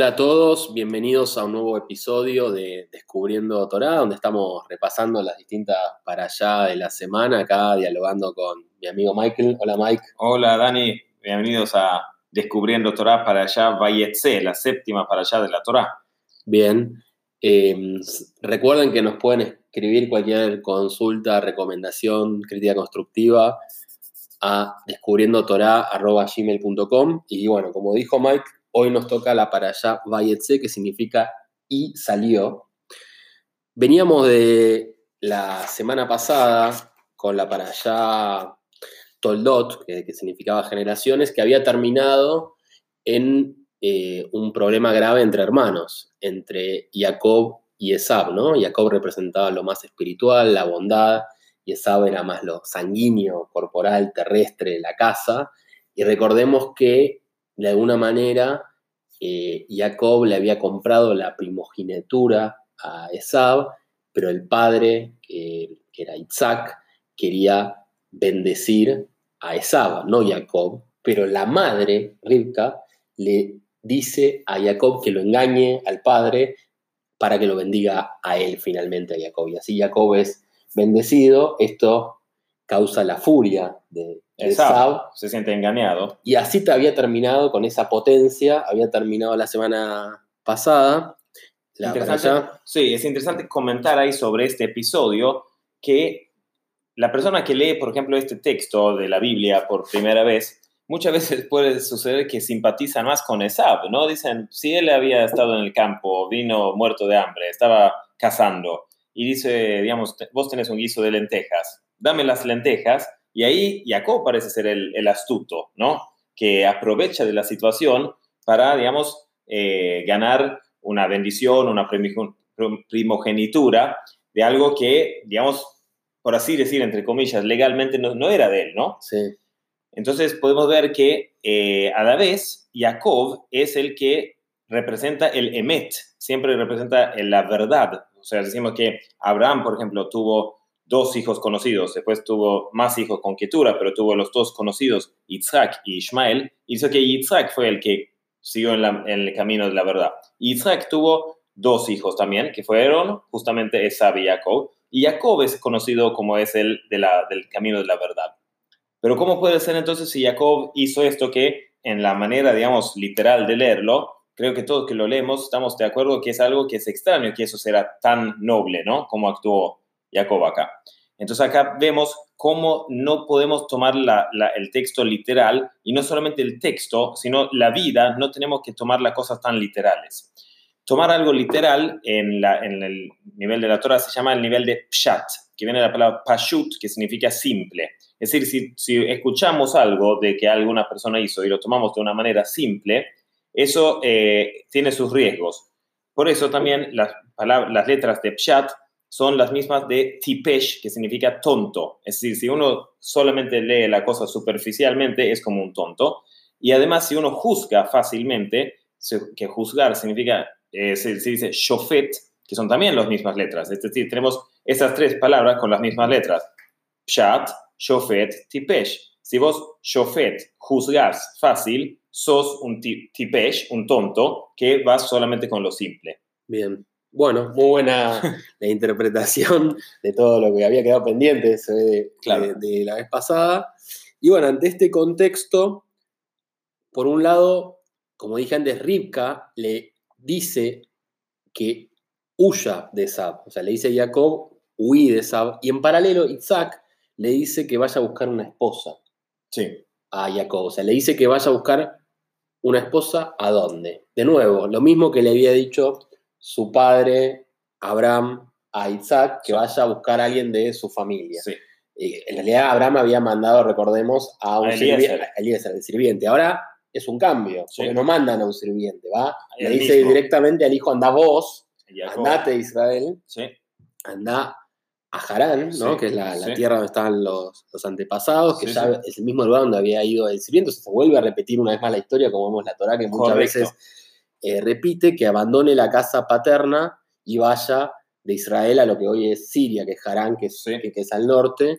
Hola a todos, bienvenidos a un nuevo episodio de Descubriendo Torah, donde estamos repasando las distintas para allá de la semana, acá dialogando con mi amigo Michael. Hola Mike. Hola Dani, bienvenidos a Descubriendo Torah para allá, Vayetse, la séptima para allá de la Torah. Bien, eh, recuerden que nos pueden escribir cualquier consulta, recomendación, crítica constructiva a descubriendotorah.gmail.com y bueno, como dijo Mike, hoy nos toca la para allá que significa y salió. Veníamos de la semana pasada con la para allá Toldot, que, que significaba generaciones, que había terminado en eh, un problema grave entre hermanos, entre Jacob y Esab, ¿no? Jacob representaba lo más espiritual, la bondad, y Esab era más lo sanguíneo, corporal, terrestre, la casa. Y recordemos que, de alguna manera, eh, Jacob le había comprado la primogenitura a Esab, pero el padre, que, era Isaac, quería bendecir a Esab, no Jacob, pero la madre, Rivka, le dice a Jacob que lo engañe al padre para que lo bendiga a él finalmente, a Jacob. Y así Jacob es bendecido, esto causa la furia de Esab. Se siente engañado. Y así te había terminado con esa potencia, había terminado la semana pasada. La interesante, sí, es interesante comentar ahí sobre este episodio que la persona que lee, por ejemplo, este texto de la Biblia por primera vez, muchas veces puede suceder que simpatizan más con Esab, ¿no? Dicen, si él había estado en el campo, vino muerto de hambre, estaba cazando, y dice, digamos, vos tenés un guiso de lentejas, dame las lentejas, y ahí Jacob parece ser el, el astuto, ¿no? Que aprovecha de la situación para, digamos, eh, ganar una bendición, una primogenitura de algo que, digamos, por así decir, entre comillas, legalmente no, no era de él, ¿no? Sí. Entonces podemos ver que eh, a la vez Jacob es el que representa el emet, siempre representa la verdad. O sea, decimos que Abraham, por ejemplo, tuvo dos hijos conocidos, después tuvo más hijos con Ketura, pero tuvo los dos conocidos, Isaac y Ishmael, dice que Isaac fue el que siguió en, el camino de la verdad. Isaac tuvo dos hijos también, que fueron justamente Esab y Jacob, y Jacob es conocido como es el de la, del camino de la verdad. Pero ¿cómo puede ser entonces si Jacob hizo esto que en la manera, digamos, literal de leerlo, creo que todos que lo leemos estamos de acuerdo que es algo que es extraño, que eso será tan noble, ¿no? Como actuó Jacob acá. Entonces acá vemos cómo no podemos tomar la, el texto literal y no solamente el texto, sino la vida, no tenemos que tomar las cosas tan literales. Tomar algo literal en, la, en el nivel de la Torah se llama el nivel de pshat, que viene de la palabra pashut, que significa simple. Es decir, si, escuchamos algo de que alguna persona hizo y lo tomamos de una manera simple, eso eh, tiene sus riesgos. Por eso también las, palabras, las letras de pshat son las mismas de tipesh, que significa tonto. Es decir, si uno solamente lee la cosa superficialmente, es como un tonto. Y además, si uno juzga fácilmente, que juzgar significa eh, se, dice shofet, que son también las mismas letras. Es decir, tenemos esas tres palabras con las mismas letras. Pshat, shofet, tipesh. Si vos shofet juzgás fácil, sos un tipesh, un tonto, que vas solamente con lo simple. Bien. Bueno, muy buena la interpretación de todo lo que había quedado pendiente de, de la vez pasada. Y bueno, ante este contexto, por un lado, como dije antes, Rivka le dice que huya de Sab. O sea, le dice a Jacob, huí de Sab. Y en paralelo, Isaac le dice que vaya a buscar una esposa. Sí. A Jacob. O sea, le dice que vaya a buscar una esposa a dónde. De nuevo, lo mismo que le había dicho su padre, Abraham, a Isaac, que vaya a buscar a alguien de su familia. Sí. Eh, en realidad, Abraham había mandado, recordemos, a un sirviente, el sirviente. Ahora es un cambio, porque no mandan a un sirviente, ¿va? Le dice directamente al hijo, anda vos, andate Israel, anda a Harán, ¿no? que es la, tierra donde estaban los, antepasados, que ya es el mismo lugar donde había ido el sirviente, se vuelve a repetir una vez más la historia, como vemos la Torah, que muchas veces eh, repite, que abandone la casa paterna y vaya de Israel a lo que hoy es Siria, que es Harán, que es, que, es al norte,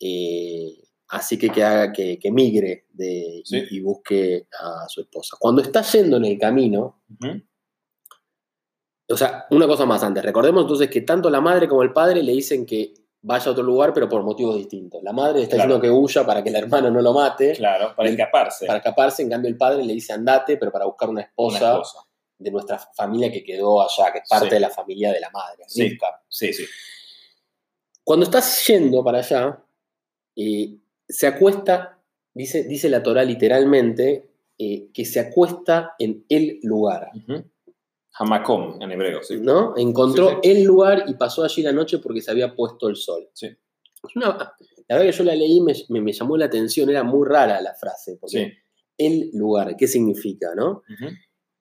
eh, así que que, haga, que, que migre de, y, busque a su esposa. Cuando está yendo en el camino. O sea, una cosa más antes. Recordemos entonces que tanto la madre como el padre le dicen que vaya a otro lugar, pero por motivos distintos. La madre le está Claro. diciendo que huya para que el hermano no lo mate, Claro, para escaparse. para escaparse. En cambio, el padre le dice andate, pero para buscar una Una esposa, de nuestra familia que quedó allá, que es parte Sí. de la familia de la madre. Sí. Rivka. Sí, sí. Cuando estás yendo para allá, eh, se acuesta, dice, dice la Torah literalmente, eh, que se acuesta en el lugar. Ujú. Hamakom en hebreo, sí. ¿no? Encontró Sí, el lugar y pasó allí la noche porque se había puesto el sol. Sí. Una- la verdad que yo la leí y me, me- me llamó la atención, era muy rara la frase, porque Sí. el lugar, ¿qué significa, no?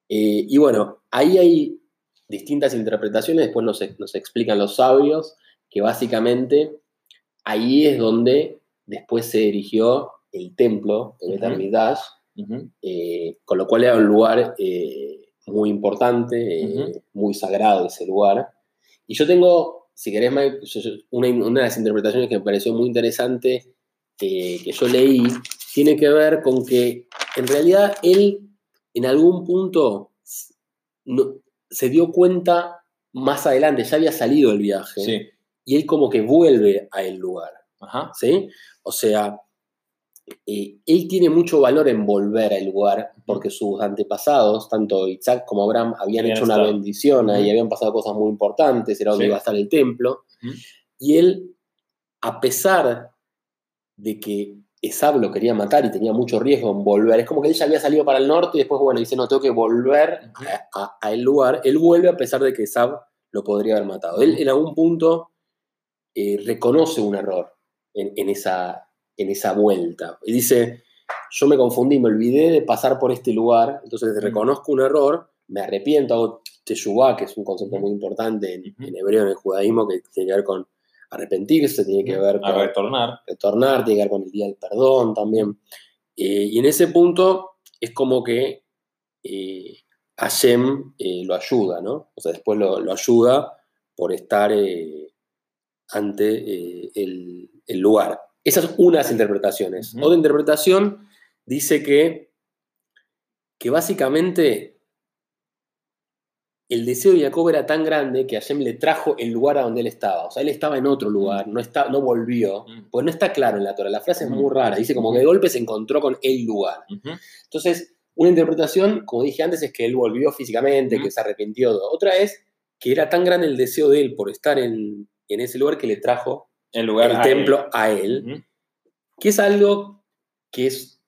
Eh, y bueno, ahí hay distintas interpretaciones, después nos, nos explican los sabios que básicamente ahí es donde después se erigió el templo. Bet Amidash, Ujú. eh, con lo cual era un lugar eh, muy importante, eh, muy sagrado ese lugar. Y yo tengo, si querés, Mike, yo- una, una de las interpretaciones que me pareció muy interesante eh, que yo leí, tiene que ver con que en realidad él en algún punto no- se dio cuenta más adelante, ya había salido el viaje, Sí. y él como que vuelve a el lugar. Ajá. ¿sí? O sea, eh, él tiene mucho valor en volver al lugar porque sus antepasados, tanto Isaac como Abraham, habían hecho una bendición ahí, Ujú. habían pasado cosas muy importantes, era donde Sí. iba a estar el templo. Y él, a pesar de que Esab lo quería matar y tenía mucho riesgo en volver, es como que él ya había salido para el norte y después, bueno, dice, no, tengo que volver Ujú. a, a- a el lugar. Él vuelve a pesar de que Esab lo podría haber matado. Él en algún punto eh, reconoce un error en, en esa, en esa vuelta. Y dice, yo me confundí, me olvidé de pasar por este lugar, entonces reconozco un error, me arrepiento, hago teshuvah, que es un concepto muy importante en, hebreo, en el judaísmo, que tiene que ver con arrepentirse, tiene que ver A con retornar. retornar, tiene que ver con el día del perdón también. Eh, y en ese punto es como que eh, Hashem eh, lo ayuda, ¿no? O sea, después lo, lo ayuda por estar ante el, el lugar. Esa es una de las interpretaciones. Otra interpretación dice que, que básicamente el deseo de Jacob era tan grande que Hashem le trajo el lugar a donde él estaba. O sea, él estaba en otro lugar, no, está, no volvió. Pues no está claro en la Torah. La frase es muy rara. Dice como que de golpe se encontró con el lugar. Entonces, una interpretación, como dije antes, es que él volvió físicamente, que se arrepintió. Otra es que era tan grande el deseo de él por estar en, en ese lugar que le trajo El lugar. el a templo él. a él, que es algo que es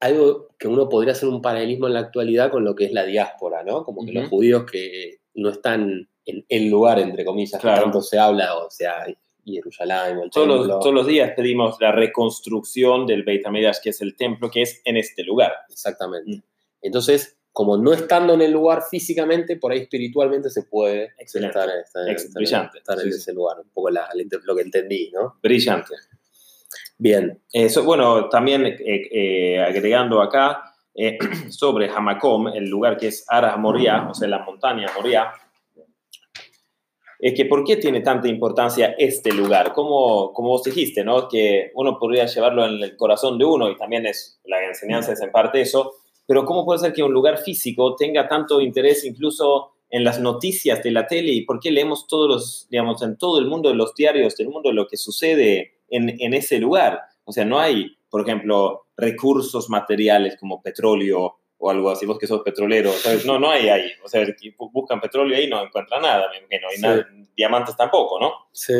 algo que uno podría hacer un paralelismo en la actualidad con lo que es la diáspora, ¿no? Como que los Ujú. judíos que no están en el lugar, entre comillas, Claro. que tanto se habla, o sea, Jerusalén el Todos los, todos los días pedimos la reconstrucción del Beit HaMikdash, que es el templo, que es en este lugar. Exactamente. Entonces, como no estando en el lugar físicamente, por ahí espiritualmente se puede Excelente. estar, estar- estar- brillante. estar en Sí, sí. ese lugar. Un poco la- lo que entendí, ¿no? Brillante. Bien. Eso, bueno, también eh, eh, agregando acá eh, sobre Hamakom, el lugar que es Ara Moria, o sea, la montaña Moria, es que ¿por qué tiene tanta importancia este lugar? Como, como vos dijiste, ¿no? Que uno podría llevarlo en el corazón de uno y también es, la enseñanza es en parte eso, pero ¿cómo puede ser que un lugar físico tenga tanto interés incluso en las noticias de la tele y por qué leemos todos los, digamos, en todo el mundo de los diarios del mundo lo que sucede en, en ese lugar? O sea, no hay, por ejemplo, recursos materiales como petróleo o algo así, vos que sos petrolero, ¿sabes? No, no hay ahí. O sea, buscan petróleo ahí no encuentran nada, me imagino, y Sí. nada- diamantes tampoco, ¿no? Sí.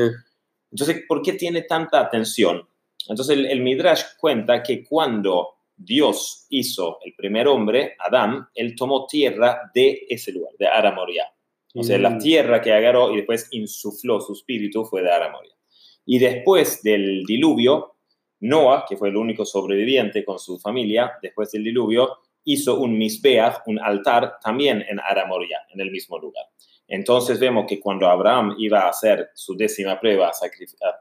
Entonces, ¿por qué tiene tanta atención? Entonces, el, el Midrash cuenta que cuando Dios hizo el primer hombre, Adán, él tomó tierra de ese lugar, de Aramoria. O sea, la Mm. tierra que agarró y después insufló su espíritu fue de Aramoria. Y después del diluvio, Noah, que fue el único sobreviviente con su familia, después del diluvio, hizo un misbeach, un altar, también en Aramoria, en el mismo lugar. Entonces vemos que cuando Abraham iba a hacer su décima prueba,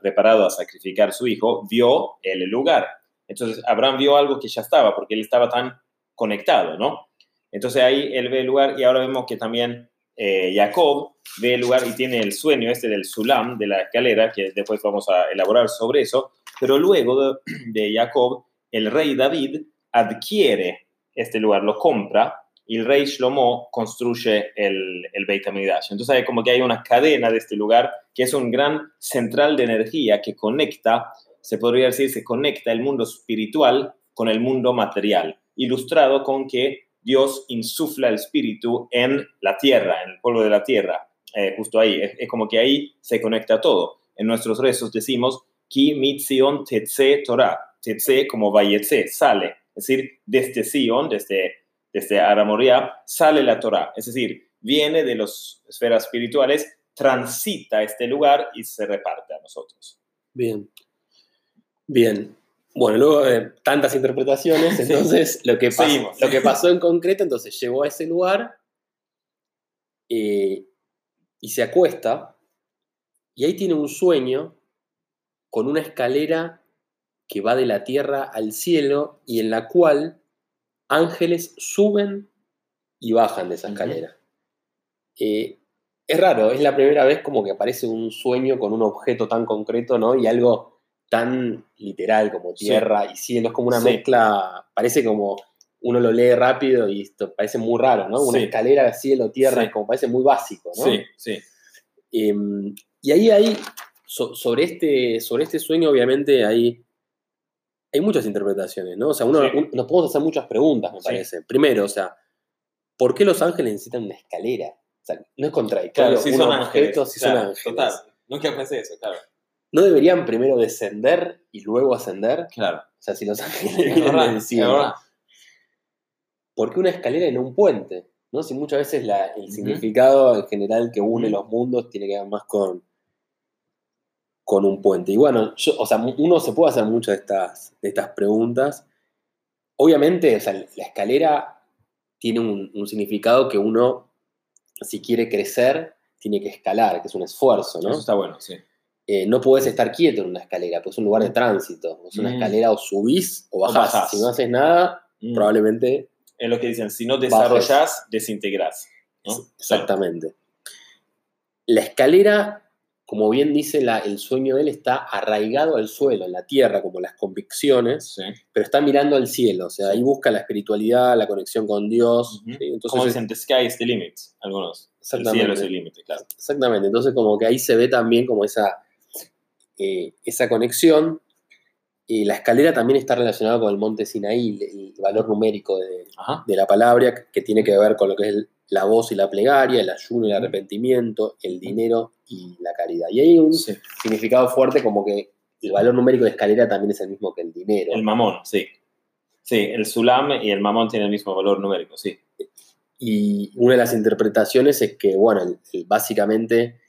preparado a sacrificar a su hijo, vio el lugar. Entonces Abraham vio algo que ya estaba, porque él estaba tan conectado, ¿no? Entonces ahí él ve el lugar y ahora vemos que también eh, Jacob ve el lugar y tiene el sueño este del Sulam, de la escalera, que después vamos a elaborar sobre eso, pero luego de, de Jacob, el rey David adquiere este lugar, lo compra y el rey Shlomo construye el, el Beit HaMikdash. Entonces hay como que hay una cadena de este lugar que es un gran central de energía que conecta, se podría decir, se conecta el mundo espiritual con el mundo material, ilustrado con que Dios insufla el espíritu en la tierra, en el polvo de la tierra, eh, justo ahí. Es, como que ahí se conecta todo. En nuestros rezos decimos, Ki mitzion tetse Torah, tetse como vayetse, sale. Es decir, desde Sion, desde desde Aramoría, sale la Torah, es decir, viene de las esferas espirituales, transita este lugar y se reparte a nosotros. Bien, bien. Bueno, luego de tantas interpretaciones, entonces lo, que pasó, lo que pasó en concreto, entonces llegó a ese lugar eh, y se acuesta y ahí tiene un sueño con una escalera que va de la tierra al cielo y en la cual ángeles suben y bajan de esa escalera. Eh, es raro, es la primera vez como que aparece un sueño con un objeto tan concreto, ¿no? Y algo tan literal como tierra y cielo, es como una mezcla, parece como uno lo lee rápido y esto parece muy raro, ¿no? Una escalera, cielo, tierra, es como parece muy básico, ¿no? Sí, sí. Em, y ahí hay, sobre, este, sobre este sueño, obviamente, hay hay muchas interpretaciones, ¿no? O sea, uno, nos podemos hacer muchas preguntas, me parece. Primero, o sea, ¿por qué los ángeles necesitan una escalera? O sea, no es contradictorio. Claro, si son ángeles. Si son ángeles. Total. Nunca pensé eso, claro. ¿No deberían primero descender y luego ascender? Claro. O sea, si los ángeles vienen encima. ¿Por qué una escalera y no un puente? ¿No? Si muchas veces el significado en general que une los mundos tiene que ver más con con un puente. Y bueno, yo, o sea, uno se puede hacer muchas de estas, de estas preguntas. Obviamente, o sea, la escalera tiene un, significado que uno, si quiere crecer, tiene que escalar, que es un esfuerzo, ¿no? Eso está bueno, sí. Eh, no puedes estar quieto en una escalera, pues es un lugar de tránsito. Es una mm. escalera o subís o bajás. Si no haces nada, mm. probablemente. Es lo que dicen, si no desarrollás, desintegrás. Exactamente. La escalera como bien dice el sueño de él, está arraigado al suelo, en la tierra, como las convicciones, pero está mirando al cielo, o sea, ahí busca la espiritualidad, la conexión con Dios. Entonces, como dicen, the sky is the limit, algunos. El cielo es el límite, claro. Exactamente, entonces como que ahí se ve también como esa, eh, esa conexión. Y la escalera también está relacionada con el monte Sinaí, el, valor numérico de, de, la palabra, que tiene que ver con lo que es el, la voz y la plegaria, el ayuno y el arrepentimiento, el dinero y la caridad. Y hay un significado fuerte como que el valor numérico de escalera también es el mismo que el dinero. El mamón, sí. Sí, el sulam y el mamón tienen el mismo valor numérico, sí. Y una de las interpretaciones es que, bueno, básicamente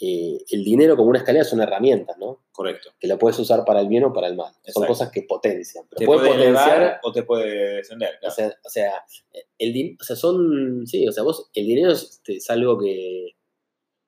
eh, el dinero como una escalera son herramientas, ¿no? Correcto. Que la puedes usar para el bien o para el mal. Son cosas que potencian. te puede, potenciar o te puede descender. O, sea, o, sea, el o sea, son. Sí, o sea, vos, el dinero es, algo que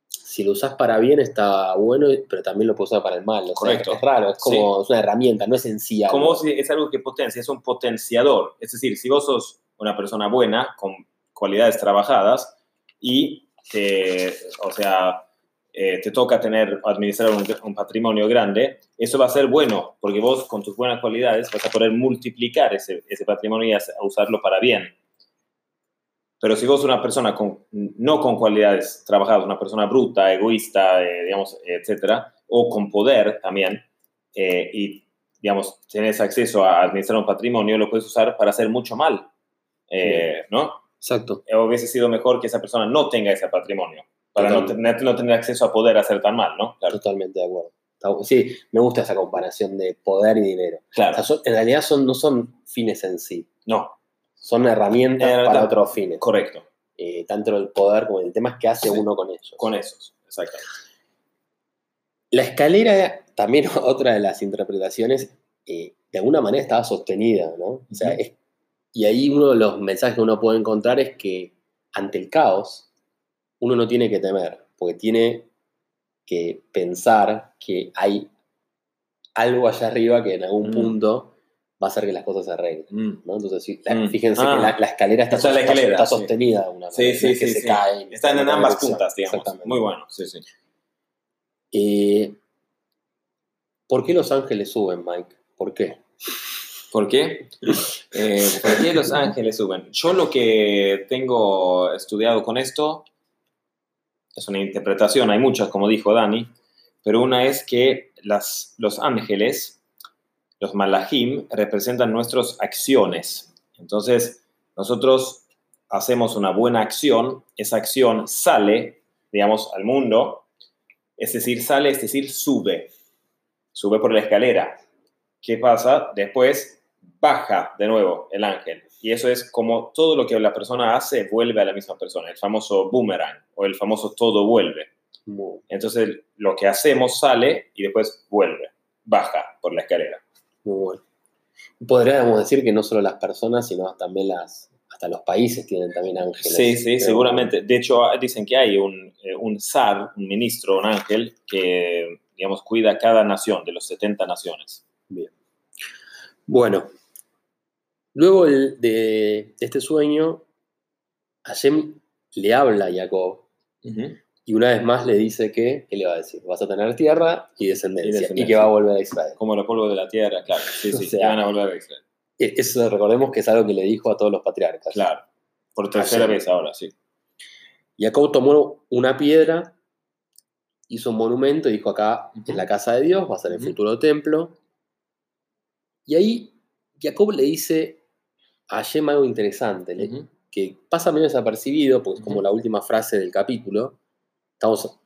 si lo usas para bien está bueno, pero también lo puedes usar para el mal. Correcto. es raro, es como es una herramienta, no es en sí algo. Como si es algo que potencia, es un potenciador. Es decir, si vos sos una persona buena, con cualidades trabajadas, y te, o sea, eh, te toca tener, administrar un, patrimonio grande, eso va a ser bueno, porque vos con tus buenas cualidades vas a poder multiplicar ese, ese patrimonio y a, usarlo para bien. Pero si vos una persona con, no con cualidades trabajadas, una persona bruta, egoísta, eh, digamos, etcétera, o con poder también, eh, y, digamos, tienes acceso a administrar un patrimonio, lo puedes usar para hacer mucho mal, ¿no? Exacto. hubiese sido mejor que esa persona no tenga ese patrimonio para no tener, no tener, acceso a poder hacer tan mal, ¿no? Totalmente de acuerdo. Sí, me gusta esa comparación de poder y dinero. Claro. en realidad son, no son fines en sí. No. Son herramientas para otros fines. Correcto. Eh, tanto el poder como el tema es que hace uno con ellos. Con esos, exactamente. La escalera, también otra de las interpretaciones, eh, de alguna manera estaba sostenida, ¿no? O sea, y ahí uno de los mensajes que uno puede encontrar es que ante el caos, uno no tiene que temer, porque tiene que pensar que hay algo allá arriba que en algún mm. punto va a hacer que las cosas se arreglen. Mm. Entonces, mm. fíjense que ah. la, escalera está, sostenida de una manera. Sí, sí, sí, Están en ambas puntas, digamos. Muy bueno, sí, sí. Eh, ¿Por qué los ángeles suben, Mike? ¿Por qué? ¿Por qué? Eh, ¿Por qué los ángeles suben? Yo lo que tengo estudiado con esto es una interpretación, hay muchas, como dijo Dani, pero una es que las, los ángeles, los malachim, representan nuestras acciones. Entonces, nosotros hacemos una buena acción, esa acción sale, digamos, al mundo, es decir, sale, es decir, sube, sube por la escalera. ¿Qué pasa? Después baja de nuevo el ángel. Y eso es como todo lo que la persona hace vuelve a la misma persona, el famoso boomerang o el famoso todo vuelve. Entonces lo que hacemos sale y después vuelve, baja por la escalera. Muy bueno. Podríamos decir que no solo las personas, sino también las, hasta los países tienen también ángeles. Sí, sí, seguramente. De hecho, dicen que hay un, eh, un zar, un ministro, un ángel, que, digamos, cuida cada nación, de los 70 naciones. Bien. Bueno, luego de, este sueño, Hashem le habla a Jacob y una vez más le dice que, ¿qué le va a decir? Vas a tener tierra y descendencia, y, que va a volver a Israel. Como los polvos de la tierra, claro. Sí, sí, van a volver a Israel. E, eso recordemos que es algo que le dijo a todos los patriarcas. Claro, por tercera vez ahora, sí. Jacob tomó una piedra, hizo un monumento y dijo acá, en la casa de Dios, va a ser el futuro templo. Y ahí Jacob le dice a Hashem algo interesante, que pasa menos desapercibido, porque es como la última frase del capítulo. Estamos,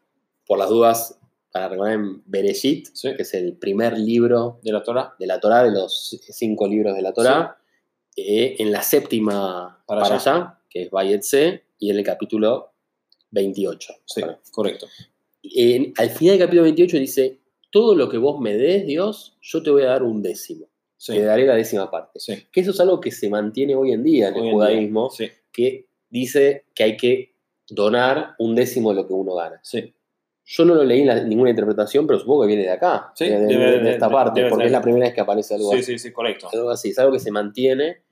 por las dudas, para recordar en Bereshit, que es el primer libro de la Torah, de, la Torah, de los cinco libros de la Torah, eh, en la séptima para, allá. que es Bayetse, y en el capítulo 28. Sí, correcto. al final del capítulo 28 dice, todo lo que vos me des, Dios, yo te voy a dar un décimo. Te daré la décima parte. Que eso es algo que se mantiene hoy en día en el judaísmo, que dice que hay que donar un décimo de lo que uno gana. Sí. Yo no lo leí en ninguna interpretación, pero supongo que viene de acá, de, esta parte, porque es la primera vez que aparece algo sí, así. Sí, sí, correcto. Algo así, es algo que se mantiene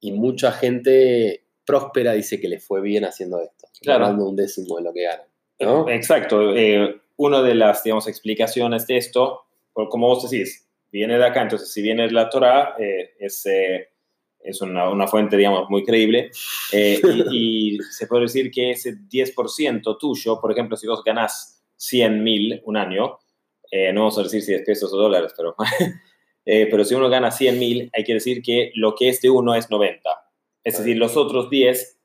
y mucha gente próspera dice que le fue bien haciendo esto, claro. dando un décimo de lo que gana. ¿no? Exacto. Eh, una de las, digamos, explicaciones de esto, como vos decís, viene de acá, entonces si viene de la Torah, eh, es, eh, es una, una, fuente, digamos, muy creíble, eh, y, se puede decir que ese 10% tuyo, por ejemplo, si vos ganás 100 mil un año, no vamos a decir si es pesos o dólares, pero, pero si uno gana 100 mil, hay que decir que lo que es de uno es 90. Es decir, los otros 10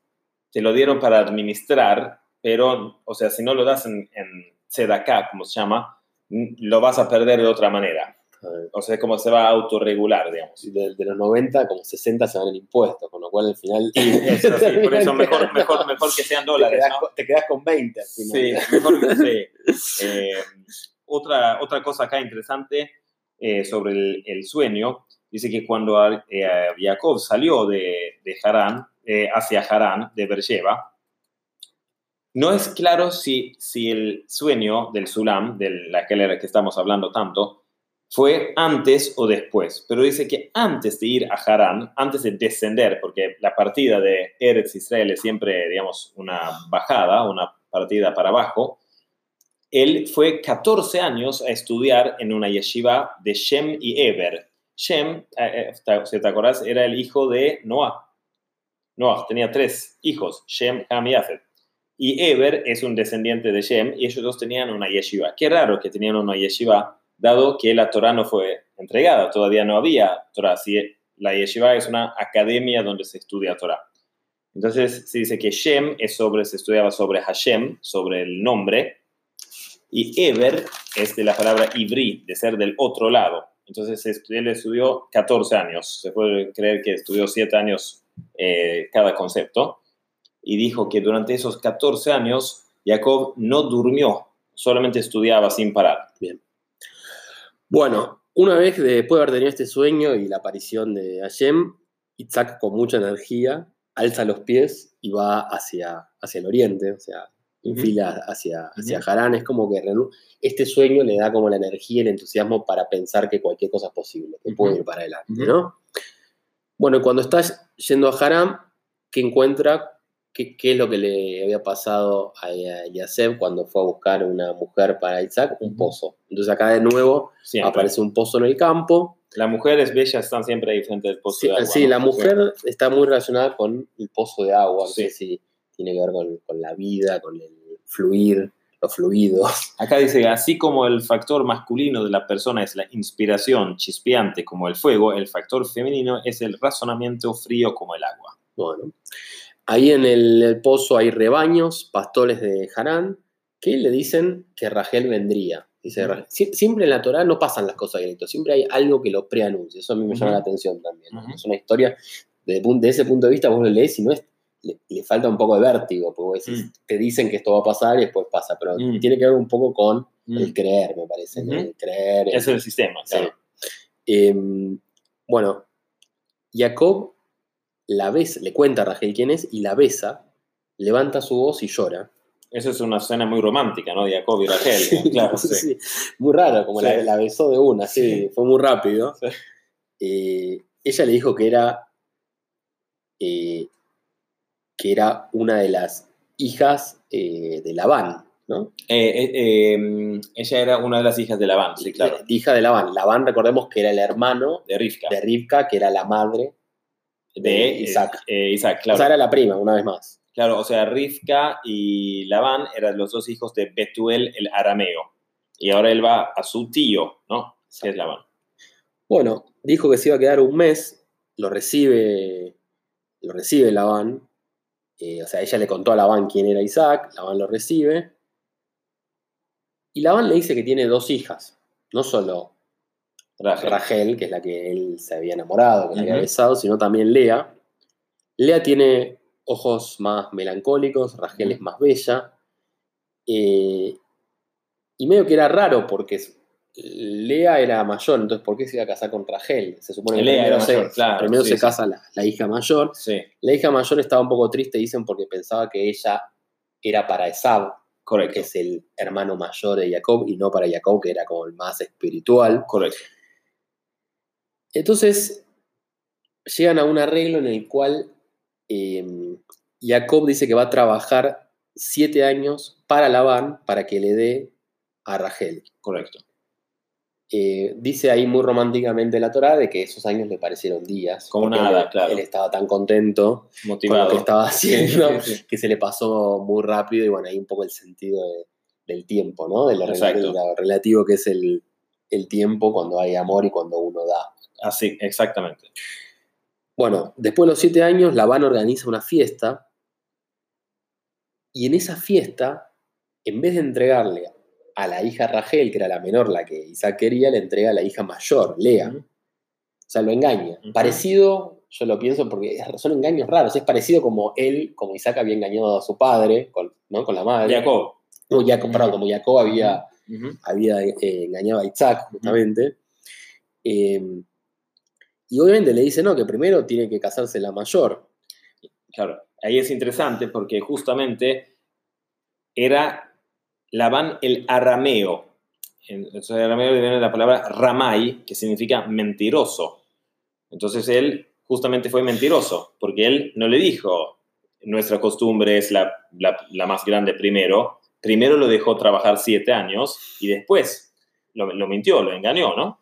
te lo dieron para administrar, pero, o sea, si no lo das en, en Sedaká, como se llama, lo vas a perder de otra manera. O sea, es como se va a autorregular, digamos. de, los 90, como 60 se van en impuestos, con lo cual al final. Sí, eso sí, por eso mejor, mejor, mejor que sean dólares. Te quedas, con 20. Sí, mejor que sí. Eh, otra, otra cosa acá interesante eh, sobre el, sueño, dice que cuando eh, Jacob salió de, de Harán, hacia Harán, de Beersheba, no es claro si, si el sueño del Sulam, de la que estamos hablando tanto, fue antes o después, pero dice que antes de ir a Harán, antes de descender, porque la partida de Eretz Israel es siempre, digamos, una bajada, una partida para abajo, él fue 14 años a estudiar en una yeshiva de Shem y Eber. Shem, eh, eh, si te acordás, era el hijo de Noah. Noah tenía tres hijos, Shem, Ham y Afet. Y Eber es un descendiente de Shem y ellos dos tenían una yeshiva. Qué raro que tenían una yeshiva dado que la Torah no fue entregada, todavía no había Torah. Si la yeshiva es una academia donde se estudia Torah. Entonces se dice que Shem es sobre, se estudiaba sobre Hashem, sobre el nombre, y Eber es de la palabra Ibri, de ser del otro lado. Entonces él estudió 14 años, se puede creer que estudió 7 años eh, cada concepto, y dijo que durante esos 14 años Jacob no durmió, solamente estudiaba sin parar. Bien. Bueno, una vez después de haber tenido este sueño y la aparición de Hashem, Isaac con mucha energía alza los pies y va hacia, hacia el oriente, o sea, infila hacia, hacia Harán. Es como que este sueño le da como la energía y el entusiasmo para pensar que cualquier cosa es posible, que puede ir para adelante, ¿no? Bueno, cuando estás yendo a Harán, que encuentra qué, es lo que le había pasado a Yaseb cuando fue a buscar una mujer para Isaac, un pozo. Entonces acá de nuevo aparece un pozo en el campo Las mujeres bellas están siempre ahí frente al pozo Sí, de agua. sí, ¿no? la mujer está muy relacionada con el pozo de agua, no Sí. sé si tiene que ver con, con la vida, con el fluir, los fluidos. Acá dice, así como el factor masculino de la persona es la inspiración chispeante como el fuego, el factor femenino es el razonamiento frío como el agua. Bueno, ahí en el, el pozo hay rebaños, pastores de Harán, que le dicen que Rachel vendría. Dice, sie- siempre en la Torah no pasan las cosas directo, siempre hay algo que lo preanuncia. Eso a mí me llama la atención también. Es una historia, de, pun- de ese punto de vista vos lo lees y no es, le, le falta un poco de vértigo, porque vos decís, Mm. te dicen que esto va a pasar y después pasa, pero Mm. tiene que ver un poco con el Mm. creer, me parece. El creer. el- Es el sistema, Sí. Em, bueno, Jacob la besa, le cuenta a Rachel quién es y la besa, levanta su voz y llora. Eso es una escena muy romántica, ¿no? De Jacob y Rachel. Claro, sí. Sí, Muy raro, como la, Sí. la besó de una, sí, fue muy rápido. Eh, ella le dijo que era, eh, que era una de las hijas eh, de Labán, ¿no? Eh, ella era una de las hijas de Labán, sí, claro. La hija de Labán. Labán, recordemos que era el hermano De Rivka. de Rivka, que era la madre De eh, Isaac. eh, Isaac, O claro. sea, era la prima, una vez más. Claro, o sea, Rivka y Labán eran los dos hijos de Betuel el arameo. Y ahora él va a su tío, ¿no? Que es Labán. Bueno, dijo que se iba a quedar un mes, lo recibe, lo recibe Labán. eh, o sea, ella le contó a Labán quién era Isaac, Labán lo recibe. Y Labán le dice que tiene dos hijas, no solo Rachel. Rachel, que es la que él se había enamorado, que la había besado, sino también Lea. Lea tiene ojos más melancólicos, Rachel es más bella. eh, y medio que era raro porque Lea era mayor, entonces ¿por qué se iba a casar con Rachel? Se supone que Lea primero, era se, mayor, claro, primero sí, se sí. casa la, la hija mayor. Sí, La hija mayor estaba un poco triste, dicen, porque pensaba que ella era para Esab, correcto. que es el hermano mayor de Jacob, y no para Jacob, que era como el más espiritual. Correcto. Entonces, llegan a un arreglo en el cual eh, Jacob dice que va a trabajar siete años para Labán para que le dé a Rachel. Correcto. Eh, dice ahí muy románticamente la Torá de que esos años le parecieron días. Como nada, él, claro. Él estaba tan contento con Motivado. lo que estaba haciendo Sí, sí, sí. que se le pasó muy rápido y bueno, ahí un poco el sentido de- del tiempo, ¿no? De lo, relativo, lo relativo que es el, el tiempo cuando hay amor y cuando uno da. Así, exactamente. Bueno, después de los siete años, Labán organiza una fiesta y en esa fiesta, en vez de entregarle a la hija Rachel, que era la menor, la que Isaac quería, le entrega a la hija mayor, Lea. O sea, lo engaña. Parecido, yo lo pienso porque son engaños raros, es parecido como él, como Isaac había engañado a su padre, con, ¿no? con la madre. Jacob. No, Jacob, perdón, como Jacob había, había eh, engañado a Isaac, justamente. Eh, y obviamente le dice, no, que primero tiene que casarse la mayor. Claro, ahí es interesante porque justamente era Labán el arameo. En- Entonces, el arameo viene de la palabra ramay, que significa mentiroso. Entonces, él justamente fue mentiroso, porque él no le dijo, nuestra costumbre es la, la- más grande primero. Primero lo dejó trabajar siete años y después lo mintió, lo engañó, ¿no?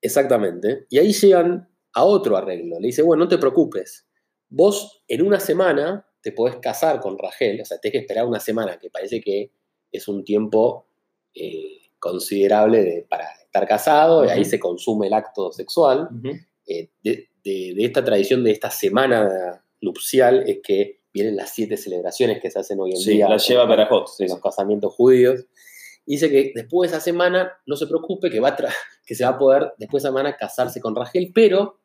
Exactamente. Y ahí llegan a otro arreglo. Le dice, bueno, no te preocupes. Vos en una semana te podés casar con Rachel, o sea, tenés que esperar una semana, que parece que es un tiempo eh, considerable de- para estar casado, y ahí se consume el acto sexual. Eh, de, de- de esta tradición, de esta semana nupcial, es que vienen las siete celebraciones que se hacen hoy en Sí, día. la lleva en- Berajot. sí, en sí. los casamientos judíos. Dice que después de esa semana, no se preocupe, que, va a que se va a poder después de esa semana casarse con Rachel, pero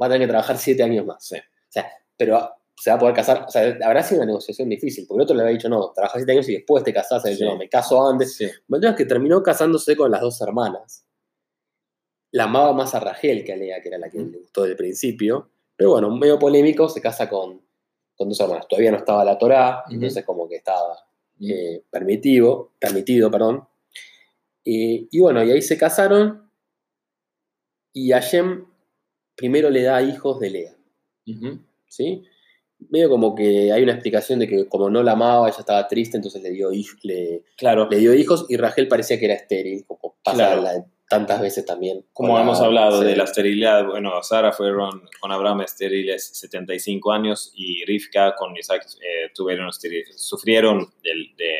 va a tener que trabajar siete años más. O sea, pero se va a poder casar, o sea, habrá sido una negociación difícil, porque el otro le había dicho, no, trabajas siete años y después te dice, Sí. no, me caso antes. Sí. El tema es que terminó casándose con las dos hermanas. La amaba más a Rachel que a Lea, que era la que le gustó del principio. Pero bueno, medio polémico, se casa con, con dos hermanas. Todavía no estaba la Torá, Ujú. entonces como que estaba eh, permitido, permitido, perdón. Eh, y bueno, y ahí se casaron y Hashem primero le da hijos de Lea. ¿sí? Medio como que hay una explicación de que como no la amaba, ella estaba triste, entonces le dio, le, Claro. le dio hijos y Rachel parecía que era estéril, como pasa Claro. Tantas veces también. Como hemos hablado de la esterilidad, bueno, Sara fueron con Abraham estériles 75 años y Rivka con Isaac eh, tuvieron sufrieron de, de,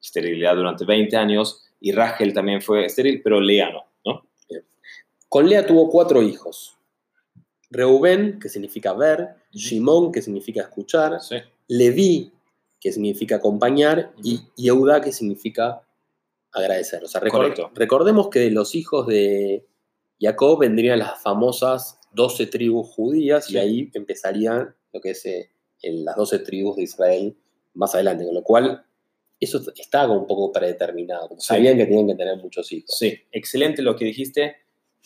esterilidad durante 20 años y Rachel también fue estéril, pero Lea no. ¿no? Con Lea tuvo cuatro hijos. Reuben, que significa ver, Shimón, que significa escuchar, Sí. Leví, que significa acompañar, y Yehuda, que significa agradecer. O sea, recordemos que los hijos de Jacob vendrían las famosas 12 tribus judías Sí. y ahí empezarían lo que es eh, el- las 12 tribus de Israel más adelante, con lo cual eso estaba un poco predeterminado. Sí. Sabían que tenían que tener muchos hijos. Sí, excelente lo que dijiste.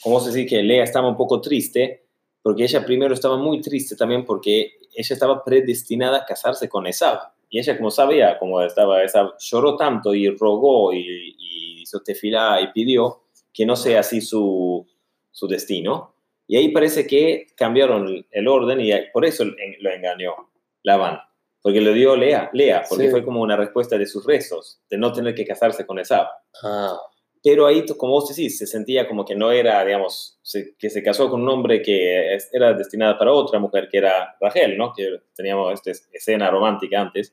Como se dice que Lea estaba un poco triste, porque ella primero estaba muy triste también porque ella estaba predestinada a casarse con Esab. Y ella, como sabía, como estaba Esab, lloró tanto y rogó y, y hizo tefilá y pidió que no sea así su, su destino. Y ahí parece que cambiaron el orden y por eso lo engañó Labán. Porque le dio Lea, Lea porque Sí. fue como una respuesta de sus rezos, de no tener que casarse con Esab Ah, pero ahí, como vos decís, se sentía como que no era, digamos, se- que se casó con un hombre que era destinada para otra mujer, que era Rachel, ¿no? Que teníamos esta es- escena romántica antes.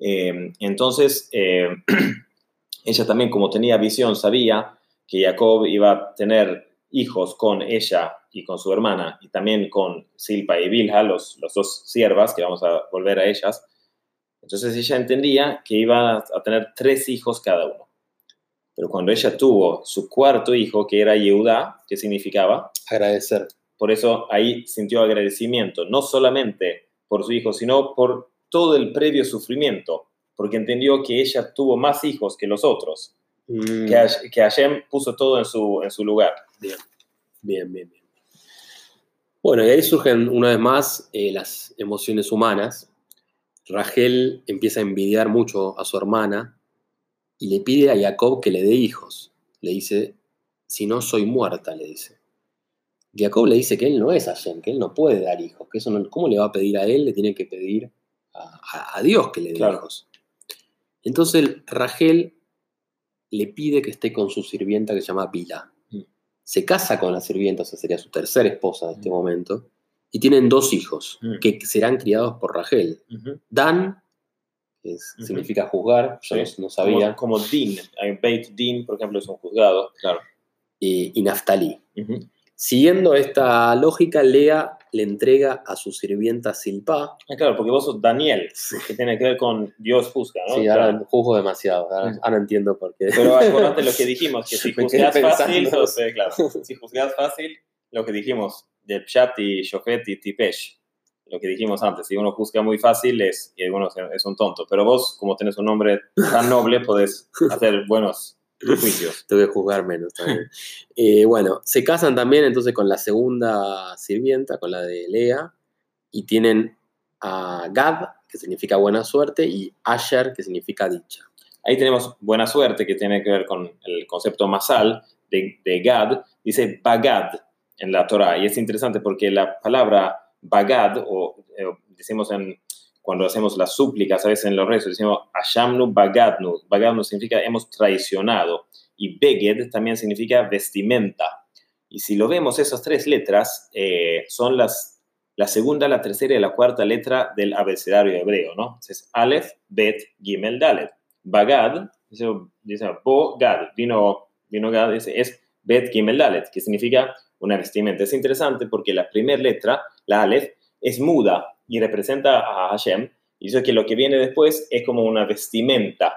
Eh, entonces, eh, ella también, como tenía visión, sabía que Jacob iba a tener hijos con ella y con su hermana, y también con Silpa y Bilha, los, los dos siervas, que vamos a volver a ellas. Entonces ella entendía que iba a tener tres hijos cada uno. Pero cuando ella tuvo su cuarto hijo, que era Yehuda, que significaba, agradecer. por eso ahí sintió agradecimiento, no solamente por su hijo, sino por todo el previo sufrimiento, porque entendió que ella tuvo más hijos que los otros, Mm, que, que Hashem puso todo en su, en su lugar. Bien, bien, bien. bien. Bueno, y ahí surgen una vez más eh, las emociones humanas. Rachel empieza a envidiar mucho a su hermana y le pide a Jacob que le dé hijos. Le dice, si no soy muerta, le dice. Jacob le dice que él no es Hashem, que él no puede dar hijos, que eso no, ¿cómo le va a pedir a él? Le tiene que pedir a, Dios que le dé Claro. hijos. Entonces Rachel le pide que esté con su sirvienta que se llama Bila. Mm. Se casa con la sirvienta, o sea, sería su tercera esposa en este Mm. momento, y tienen dos hijos Mm. que serán criados por Rachel. Dan, es- Ujú. significa juzgar, yo Sí. no, no sabía, Como, como Din, hay Beit Din, por ejemplo, es un juzgado, claro. y, y Naftali. Siguiendo esta lógica, Lea le entrega a su sirvienta Silpa. Ah, claro, porque vos sos Daniel, que tiene que ver con Dios juzga, ¿no? sí, Claro. ahora juzgo demasiado, ahora, ahora entiendo por qué. Pero acordate lo que dijimos, que si juzgas fácil, sos, eh, claro, si juzgas fácil, lo que dijimos de Pshat y Shofet y Tipesh, lo que dijimos antes, si uno juzga muy fácil es, y uno es- un tonto, pero vos, como tenés un nombre tan noble, podés hacer buenos juicios. Tengo que juzgar menos también. Eh, bueno, se casan también entonces con la segunda sirvienta, con la de Lea, y tienen a Gad, que significa buena suerte, y Asher, que significa dicha. Ahí tenemos buena suerte, que tiene que ver con el concepto masal de, de Gad, dice Bagad en la Torah, y es interesante porque la palabra Bagad, o eh, decimos en, cuando hacemos las súplicas, a veces en los rezos, decimos Ashamnu Bagadnu, Bagadnu significa hemos traicionado, y Beged también significa vestimenta. Y si lo vemos, esas tres letras eh, son las, la segunda, la tercera y la cuarta letra del abecedario hebreo, ¿no? Es Aleph, Bet, Gimel, Dalet. Bagad, dice, dice Bo Gad, vino, vino Gad, es Bet Gimel Dalet, que significa una vestimenta. Es interesante porque la primera letra, la Aleph, es muda y representa a Hashem, y dice que lo que viene después es como una vestimenta.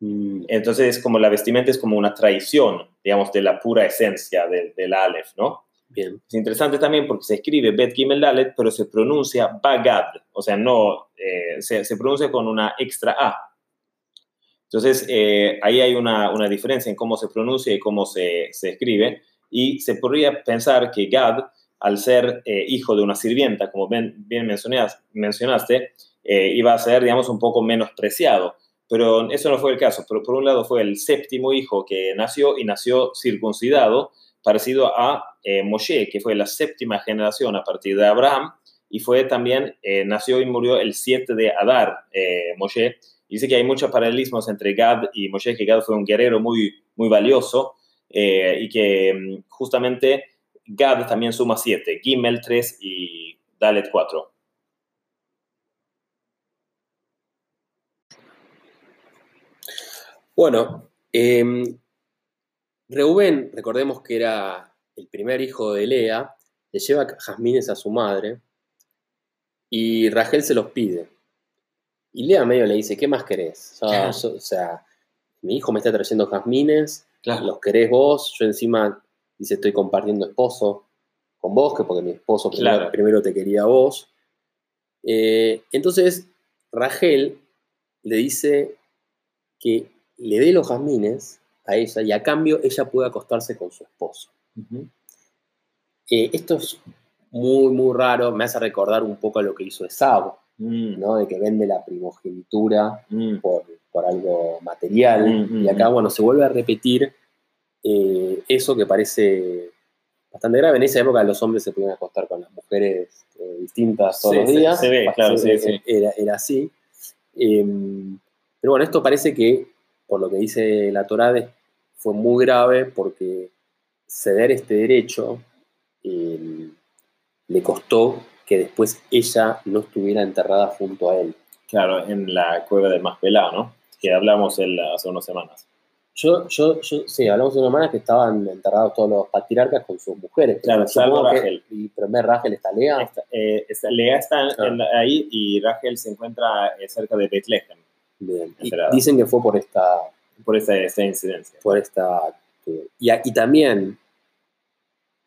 Mm, Entonces, como la vestimenta es como una traición, digamos, de la pura esencia del de la Aleph, ¿no? bien. Es interesante también porque se escribe Bet Gimel Dalet, pero se pronuncia Bagad, o sea, no, eh, se, se pronuncia con una extra A. Entonces, eh, ahí hay una, una diferencia en cómo se pronuncia y cómo se, se escribe, y se podría pensar que Gad, al ser eh, hijo de una sirvienta, como bien, bien mencionas- mencionaste, eh, iba a ser, digamos, un poco menospreciado. Pero eso no fue el caso. Pero por un lado fue el séptimo hijo que nació y nació circuncidado, parecido a eh, Moshe, que fue la séptima generación a partir de Abraham, y fue también, eh, nació y murió el 7 de Adar, Moshe. Dice que hay muchos paralelismos entre Gad y Moshe, que Gad fue un guerrero muy, muy valioso, Eh, y que mm, justamente Gad también suma 7, Gimel 3 y Dalet 4. Bueno, eh, Reuben, recordemos que era el primer hijo de Lea, le lleva jazmines a su madre y Rachel se los pide. Y Lea medio le dice, ¿qué más querés? O sea, Claro. yo- o sea, mi hijo me está trayendo jazmines, Claro. los querés vos, yo encima, dice, estoy compartiendo esposo con vos, que porque mi esposo Claro. primero te quería a vos. Eh, entonces, Rachel le dice que le dé los jazmines a ella y a cambio ella puede acostarse con su esposo. Eh, esto es muy, muy raro, me hace recordar un poco a lo que hizo Esau, Mm, ¿no? de que vende la primogenitura mm, por, por algo material. Mm, mm, y acá, mm. bueno, se vuelve a repetir eh, eso que parece bastante grave. En esa época los hombres se podían acostar con las mujeres eh, distintas todos Sí, los se- días. se ve, claro, sí, sí. Era, era así. Eh, pero bueno, esto parece que, por lo que dice la Torá, fue muy grave porque ceder este derecho eh, le costó que después ella no estuviera enterrada junto a él. Claro, en la cueva de Maspelá, ¿no? Que hablamos el- hace unas semanas. Yo, yo, yo, sí, hablamos de una manera que estaban enterrados todos los patriarcas con sus mujeres. Claro, salvo que- Rachel. Y Rachel está Lea. Eh, Lea está Ah. en ahí y Rachel se encuentra eh, cerca de Bethlehem Bien. Y dicen que fue por esta, por esta, esta incidencia. por esta eh, y, y también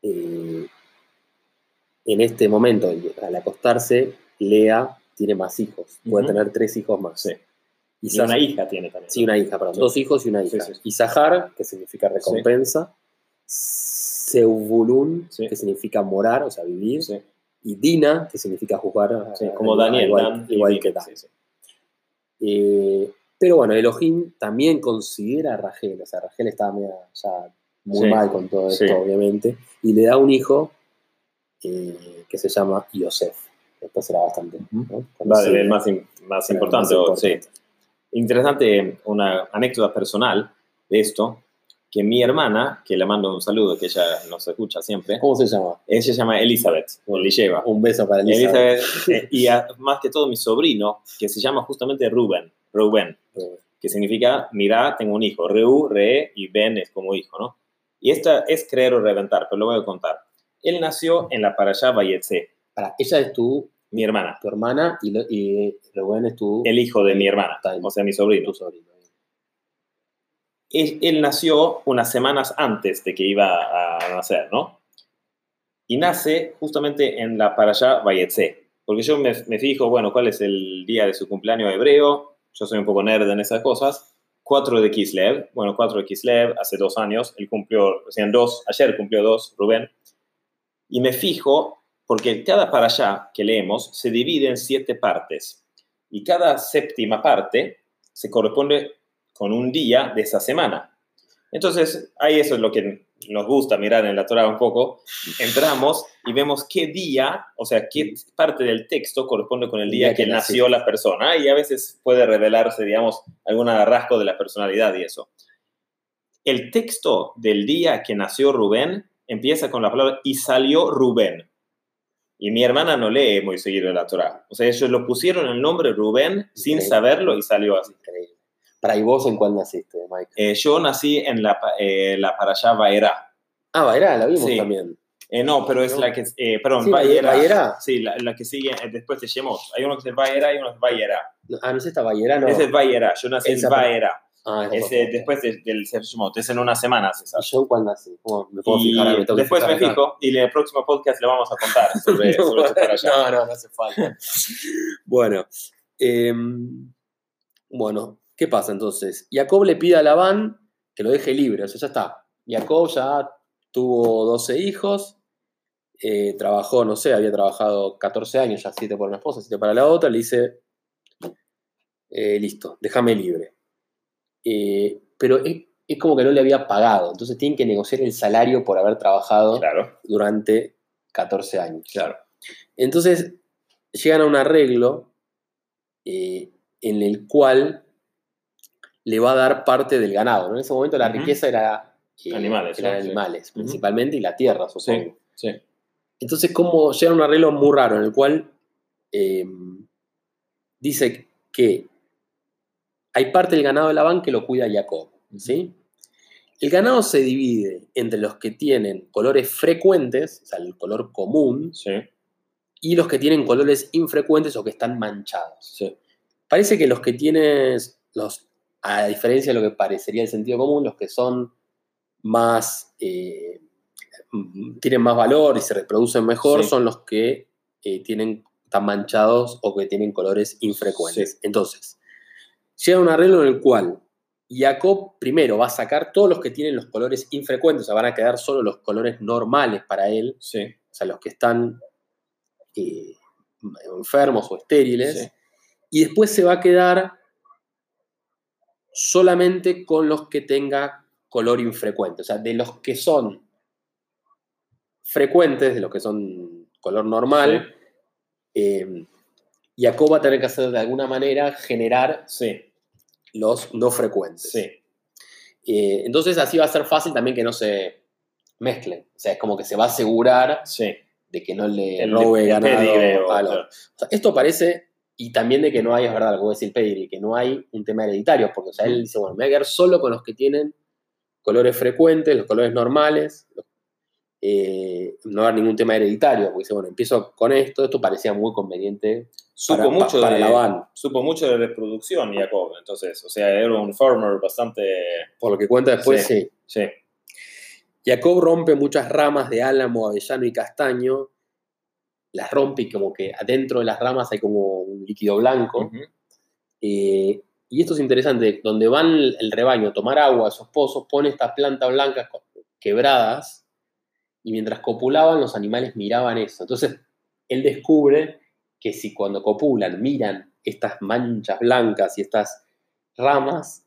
eh, en este momento, al acostarse, Lea tiene más hijos. Puede Ujú. tener tres hijos más. Sí. Y una hija tiene también. Sí, una hija, perdón. Sí. Dos hijos y una hija. Sí, sí. Isahar, que significa recompensa. Seubulun, que significa morar, o sea, vivir. Y Dina, que significa juzgar. como Daniel. Igual, Dan y igual Dina, que Dan. Eh, pero bueno, Elohim también considera a Rachel, o sea, Rachel estaba ya muy mal con todo esto, obviamente, y le da un hijo eh, que se llama Yosef. Después será bastante. ¿no? Vale, el más, más más o- importante. sí. Interesante, una anécdota personal de esto, que mi hermana, que le mando un saludo, que ella nos escucha siempre, ¿Cómo se llama? ella se llama Elizabeth, o Elisheva. Un beso para. Elizabeth, eh, y a- más que todo mi sobrino, que se llama justamente Rubén, Rubén, que significa, mira, tengo un hijo, Reu, Re, y Ben es como hijo, ¿no? Y esta es creer o reventar, pero lo voy a contar. Él nació en la Parashá Bayetse, Para, ella es tu, mi hermana, tu hermana y, lo- y Rubén es tu, el hijo de mi hermana, o sea, mi sobrino. tu sobrino. él, él nació unas semanas antes de que iba a nacer, ¿no? Y nace justamente en la Parashá Bayetse. Porque yo me, me fijo, bueno, cuál es el día de su cumpleaños hebreo. Yo soy un poco nerd en esas cosas. 4 de Kislev. Bueno, 4 de Kislev, hace dos años. Él cumplió, o sea, dos, ayer cumplió dos, Rubén. Y me fijo, porque cada Parashá que leemos se divide en siete partes. Y cada séptima parte se corresponde con un día de esa semana. Entonces, ahí eso es lo que nos gusta mirar en la Torah un poco. Entramos y vemos qué día, o sea, qué parte del texto corresponde con el día que nació la persona. Y a veces puede revelarse, digamos, algún rasgo de la personalidad y eso. El texto del día que nació Rubén empieza con la palabra y salió Rubén. Y mi hermana no lee muy seguido la Torah. O sea, ellos lo pusieron el nombre Rubén sin Increíble. saberlo y salió así. Increíble. Para, ¿y vos en cuál naciste, Mike? Eh, yo nací en la, eh, la Parashá Baerá. Ah, Bairá, la vimos Sí. también. Eh, no, pero es No. la que, eh, perdón, Sí. Sí, la, la que sigue eh, después de Shemot. Hay uno que es Baerá y uno que es Baerá. No, Ah, no sé, esta Bairá, no. Ese es Baerá, yo nací Esa en parte. Ah, parte. después de- del Shemot, es en unas semanas. esa. ¿Y yo cuál nací? ¿Cómo me puedo Y fijar? Me después me acá. fijo y en el próximo podcast le vamos a contar sobre, sobre tu Parashá. no, no, no hace falta. bueno, em, bueno, ¿qué pasa entonces? Jacob le pide a Labán que lo deje libre, o sea, ya está. Jacob ya tuvo 12 hijos, eh, trabajó, no sé, había trabajado 14 años, ya 7 por una esposa, 7 para la otra, le dice, eh, listo, déjame libre. Eh, pero es, es como que no le había pagado, entonces tienen que negociar el salario por haber trabajado Claro, durante 14 años. claro. Entonces llegan a un arreglo eh, en el cual le va a dar parte del ganado. ¿no? En ese momento la riqueza era eh, Animales, eran ¿no? Sí. animales, Ujú. principalmente, y la tierra, supongo. Sí. Entonces, como llega un arreglo muy raro en el cual dice que hay parte del ganado de Labán que lo cuida Jacob. ¿sí? El ganado se divide entre los que tienen colores frecuentes, o sea, el color común, Sí. y los que tienen colores infrecuentes o que están manchados. Sí. Parece que los que tienen, los, a diferencia de lo que parecería el sentido común, los que son más, eh, tienen más valor y se reproducen mejor, Sí. son los que eh, tienen, están manchados o que tienen colores infrecuentes. Entonces, llega un arreglo en el cual Jacob primero va a sacar todos los que tienen los colores infrecuentes, o sea, van a quedar solo los colores normales para él, Sí. o sea, los que están eh, enfermos o estériles, Sí. y después se va a quedar solamente con los que tenga color infrecuente, o sea, de los que son frecuentes, de los que son color normal, eh, Jacob va a tener que hacer de alguna manera generar Sí. Los no frecuentes. Sí. Eh, entonces así va a ser fácil también que no se mezclen, o sea, es como que se va a asegurar Sí. de que no le El- robe ganado a los- claro. o sea, esto parece, y también de que no hay, es verdad lo que voy a decir Pedri, que no hay un tema hereditario, porque o sea, él dice, bueno, me voy a quedar solo con los que tienen colores frecuentes, los colores normales, eh, no va a haber ningún tema hereditario, porque dice, bueno, empiezo con esto, esto parecía muy conveniente Supo para, mucho para de, Labán, supo mucho de reproducción Jacob, entonces, o sea, era un farmer bastante... por lo que cuenta después, Sí. sí. Sí. Jacob rompe muchas ramas de álamo, avellano y castaño, las rompe y como que adentro de las ramas hay como un líquido blanco. Eh, y esto es interesante, donde van el, rebaño a tomar agua a esos pozos, pone estas plantas blancas quebradas y mientras copulaban los animales miraban eso. Entonces él descubre que si cuando copulan miran estas manchas blancas y estas ramas,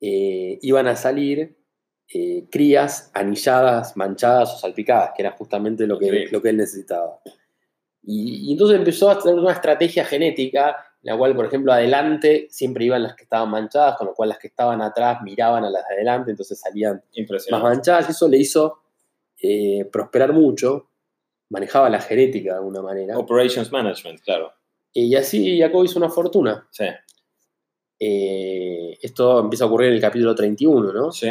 eh, iban a salir eh, crías anilladas, manchadas o salpicadas, que era justamente lo que, lo que él necesitaba. Y, y entonces empezó a tener una estrategia genética, en la cual, por ejemplo, adelante siempre iban las que estaban manchadas, con lo cual las que estaban atrás miraban a las de adelante, entonces salían más manchadas, y eso le hizo eh, prosperar mucho, manejaba la genética de alguna manera, Operations Management, claro. y así Jacob hizo una fortuna. Sí. Eh, esto empieza a ocurrir en el capítulo 31, ¿no? Sí.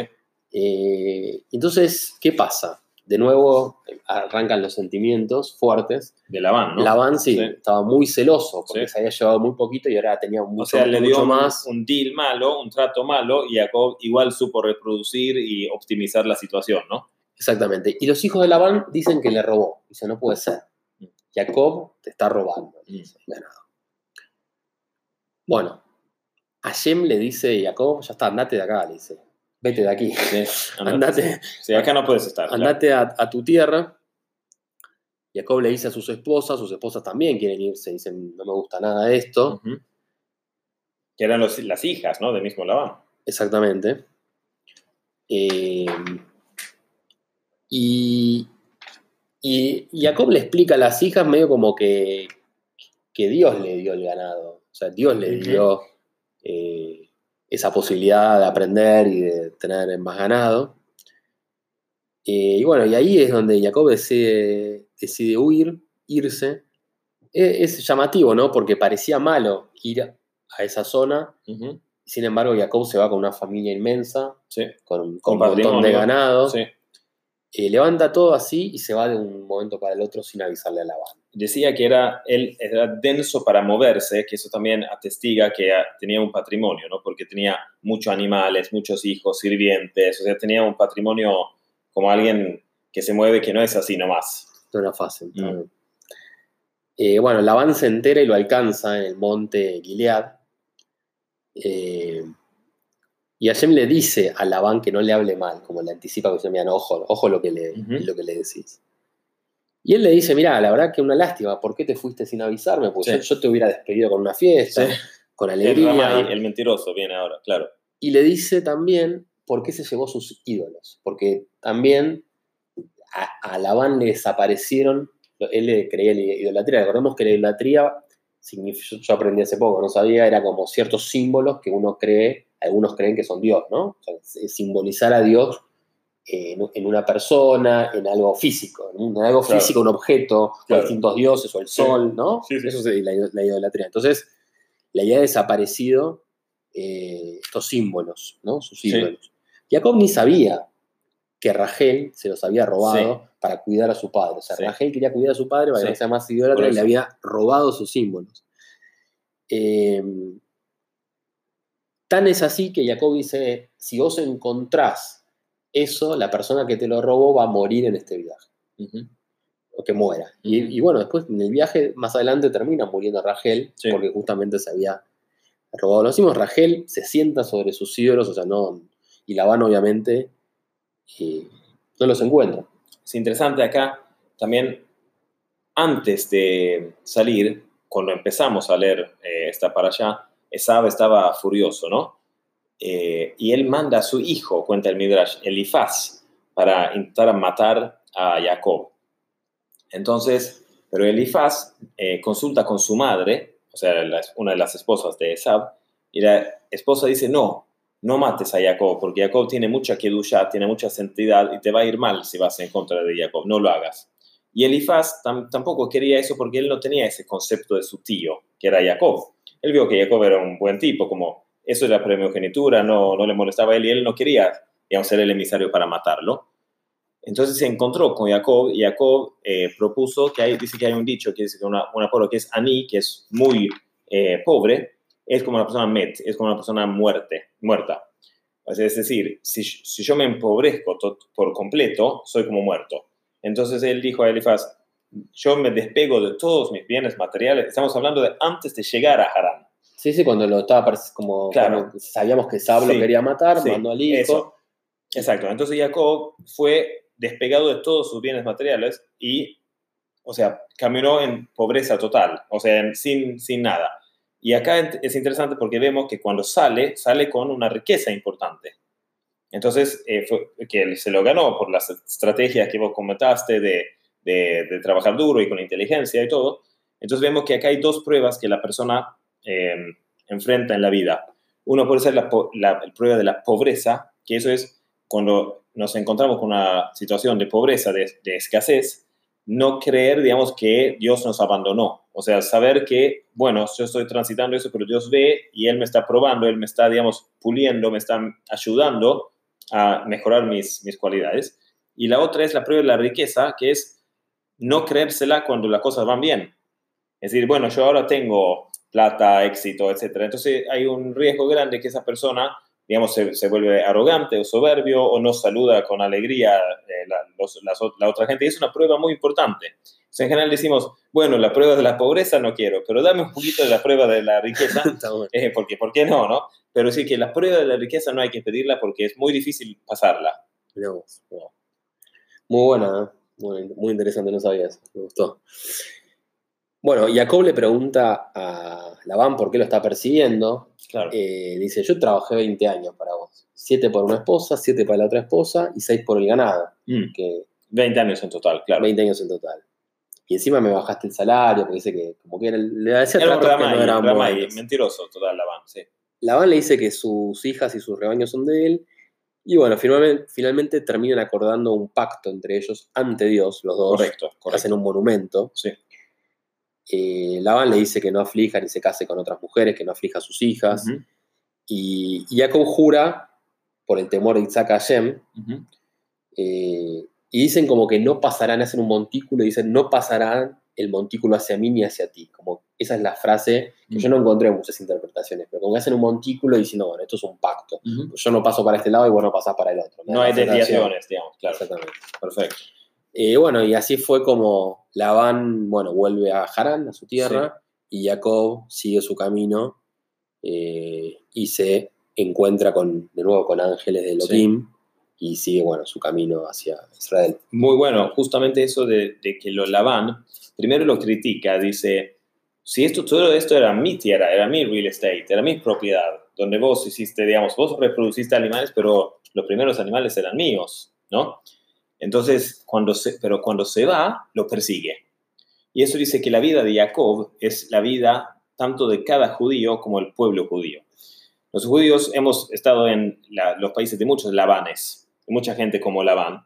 Eh, entonces, ¿qué pasa? De nuevo arrancan los sentimientos fuertes. De Labán, ¿no? Labán sí, Sí. estaba muy celoso porque Sí. se había llevado muy poquito y ahora tenía mucho, O sea, le dio un- más. un deal malo, un trato malo, y Jacob igual supo reproducir y optimizar la situación, ¿no? Exactamente. Y los hijos de Labán dicen que le robó. Dice, no puede ser. Mm. Jacob te está robando. Mm. dice, ganado. Bueno, Hashem le dice a Jacob, ya está, andate de acá, le dice. Vete de aquí. Sí, Andate, Sí, acá no puedes estar. claro. andate a, a tu tierra. Jacob le dice a sus esposas, sus esposas también quieren irse, dicen, no me gusta nada esto. Que eran los- las hijas, ¿no? Del mismo Labán. Exactamente. Eh, y, y Jacob le explica a las hijas medio como que, que Dios le dio el ganado. O sea, Dios le dio eh, esa posibilidad de aprender y de tener más ganado. Eh, y bueno, y ahí es donde Jacob decide, decide huir, irse. E- Es, llamativo, ¿no? Porque parecía malo ir a esa zona. Sin embargo, Jacob se va con una familia inmensa, Sí. con, con un montón de ganado. sí. Eh, levanta todo así y se va de un momento para el otro sin avisarle a Labán. Decía que era, él era denso para moverse, que eso también atestiga que tenía un patrimonio, ¿no? Porque tenía muchos animales, muchos hijos, sirvientes, o sea, tenía un patrimonio como alguien que se mueve que no es así nomás. No era fácil. Mm. Eh, bueno, Labán se entera y lo alcanza en el monte Gilead. Eh, y Hashem le dice a Labán que no le hable mal, como le anticipa que dice, mira, no, ojo, ojo lo que le, lo que le decís. Y él le dice, mira, la verdad que una lástima, ¿por qué te fuiste sin avisarme? Porque Sí. yo, yo te hubiera despedido con una fiesta, Sí. con El, alegría. Ramay, el mentiroso viene ahora, claro. Y le dice también por qué se llevó sus ídolos. Porque también a, a Labán le desaparecieron, él le creía en la idolatría. Recordemos que la idolatría, yo, aprendí hace poco, no sabía, era como ciertos símbolos que uno cree, algunos creen que son Dios, ¿no? O sea, s- simbolizar a Dios en, en una persona, en algo físico, en, algo Claro. físico, un objeto, Claro. distintos dioses, o el Sí. sol, ¿no? Sí, sí. Eso es la, la idolatría. Entonces, le había desaparecido eh, estos símbolos, ¿no? Sus Sí. ídolos. Jacob ni sabía que Rachel se los había robado para cuidar a su padre. O sea, Sí. Rachel quería cuidar a su padre para que no sea más idólatra y le había robado sus símbolos. Eh, tan es así que Jacob dice, si vos encontrás eso, la persona que te lo robó va a morir en este viaje, o que muera. Y, y bueno, después en el viaje más adelante termina muriendo Rachel, Sí. porque justamente se había robado los símbolos. Rachel se sienta sobre sus ídolos, o sea, no, y Labán obviamente eh, no los encuentra. Es interesante acá también, antes de salir, cuando empezamos a leer eh, esta para allá, Esab estaba furioso, ¿no? Eh, y él manda a su hijo, cuenta el Midrash, Elifaz, para intentar matar a Jacob. Entonces, pero Elifaz eh, consulta con su madre, o sea, una de las esposas de Esab, y la esposa dice, no, no mates a Jacob, porque Jacob tiene mucha kedusha, tiene mucha santidad y te va a ir mal si vas en contra de Jacob, no lo hagas. Y Elifaz tam- tampoco quería eso porque él no tenía ese concepto de su tío, que era Jacob. Él vio que Jacob era un buen tipo, como eso era primogenitura, no, no le molestaba a él y él no quería, digamos, ser el emisario para matarlo. Entonces se encontró con Jacob y Jacob eh, propuso que hay, dice que hay un dicho que dice que una, pueblo que es Ani, que es muy eh, pobre, es como una persona met, es como una persona muerte, muerta. Es decir, si, si yo me empobrezco to- por completo, soy como muerto. Entonces él dijo a Elifaz, yo me despego de todos mis bienes materiales. Estamos hablando de antes de llegar a Harán. Sí, sí, cuando lo estaba como, Claro. sabíamos que Sab lo Sí, quería matar, sí, mandó al hijo. eso. Exacto. Entonces Jacob fue despegado de todos sus bienes materiales y, o sea, caminó en pobreza total, o sea, sin, sin nada. Y acá es interesante porque vemos que cuando sale, sale con una riqueza importante. Entonces, eh, fue, que se lo ganó por las estrategias que vos comentaste de, de, de trabajar duro y con inteligencia y todo. Entonces vemos que acá hay dos pruebas que la persona eh, enfrenta en la vida. Uno puede ser la, la- la prueba de la pobreza, que eso es cuando nos encontramos con una situación de pobreza, de, de escasez, no creer, digamos, que Dios nos abandonó. O sea, saber que, bueno, yo estoy transitando eso, pero Dios ve y Él me está probando, Él me está, digamos, puliendo, me está ayudando a mejorar mis, mis cualidades. Y la otra es la prueba de la riqueza, que es no creérsela cuando las cosas van bien. Es decir, bueno, yo ahora tengo plata, éxito, etc. Entonces hay un riesgo grande que esa persona, digamos, se, se vuelve arrogante o soberbio o no saluda con alegría eh, la, los- las o- la otra gente. Y es una prueba muy importante. En general decimos, bueno, la prueba de la pobreza no quiero, pero dame un poquito de la prueba de la riqueza, eh, porque ¿por qué no, no? Pero sí que la prueba de la riqueza no hay que pedirla porque es muy difícil pasarla. Muy buena, ¿eh? muy, muy interesante, no sabía eso, me gustó. Bueno, Jacob le pregunta a Labán por qué lo está persiguiendo. Claro. Eh, dice, yo trabajé 20 años para vos. 7 por una esposa, 7 para la otra esposa y 6 por el ganado. Mm, Que 20 años en total, claro. 20 años en total. Y encima me bajaste el salario, porque dice que como que era, le hacía Era que no eran mentiroso total, Labán, sí. Labán le dice que sus hijas y sus rebaños son de él. Y bueno, finalmente, finalmente terminan acordando un pacto entre ellos ante Dios, los dos. Correcto, correcto. Hacen un monumento. Sí. Eh, Labán le dice que no aflija ni se case con otras mujeres, que no aflija a sus hijas. Y, y Jacob jura, por el temor de Isaac a Hashem, eh, y dicen como que no pasarán, hacen un montículo y dicen no pasarán el montículo hacia mí ni hacia ti. Como esa es la frase que yo no encontré muchas interpretaciones, pero como que hacen un montículo diciendo, bueno, esto es un pacto. Yo no paso para este lado y vos no pasás para el otro. No da hay desviaciones, digamos, claro. Exactamente. Perfecto. Eh, bueno, y así fue como Labán, bueno, vuelve a Harán, a su tierra, y Jacob sigue su camino eh, y se encuentra con, de nuevo con ángeles de Elohim y sigue, bueno, su camino hacia Israel. Muy bueno, justamente eso de, de que lo Labán, primero lo critica, dice, si esto, todo esto era mi tierra, era mi real estate, era mi propiedad, donde vos hiciste, digamos, vos reproduciste animales, pero los primeros animales eran míos, ¿no? Entonces, cuando se, pero cuando se va, lo persigue. Y eso dice que la vida de Jacob es la vida tanto de cada judío como el pueblo judío. Los judíos hemos estado en los países de muchos Labanes. mucha gente como Labán.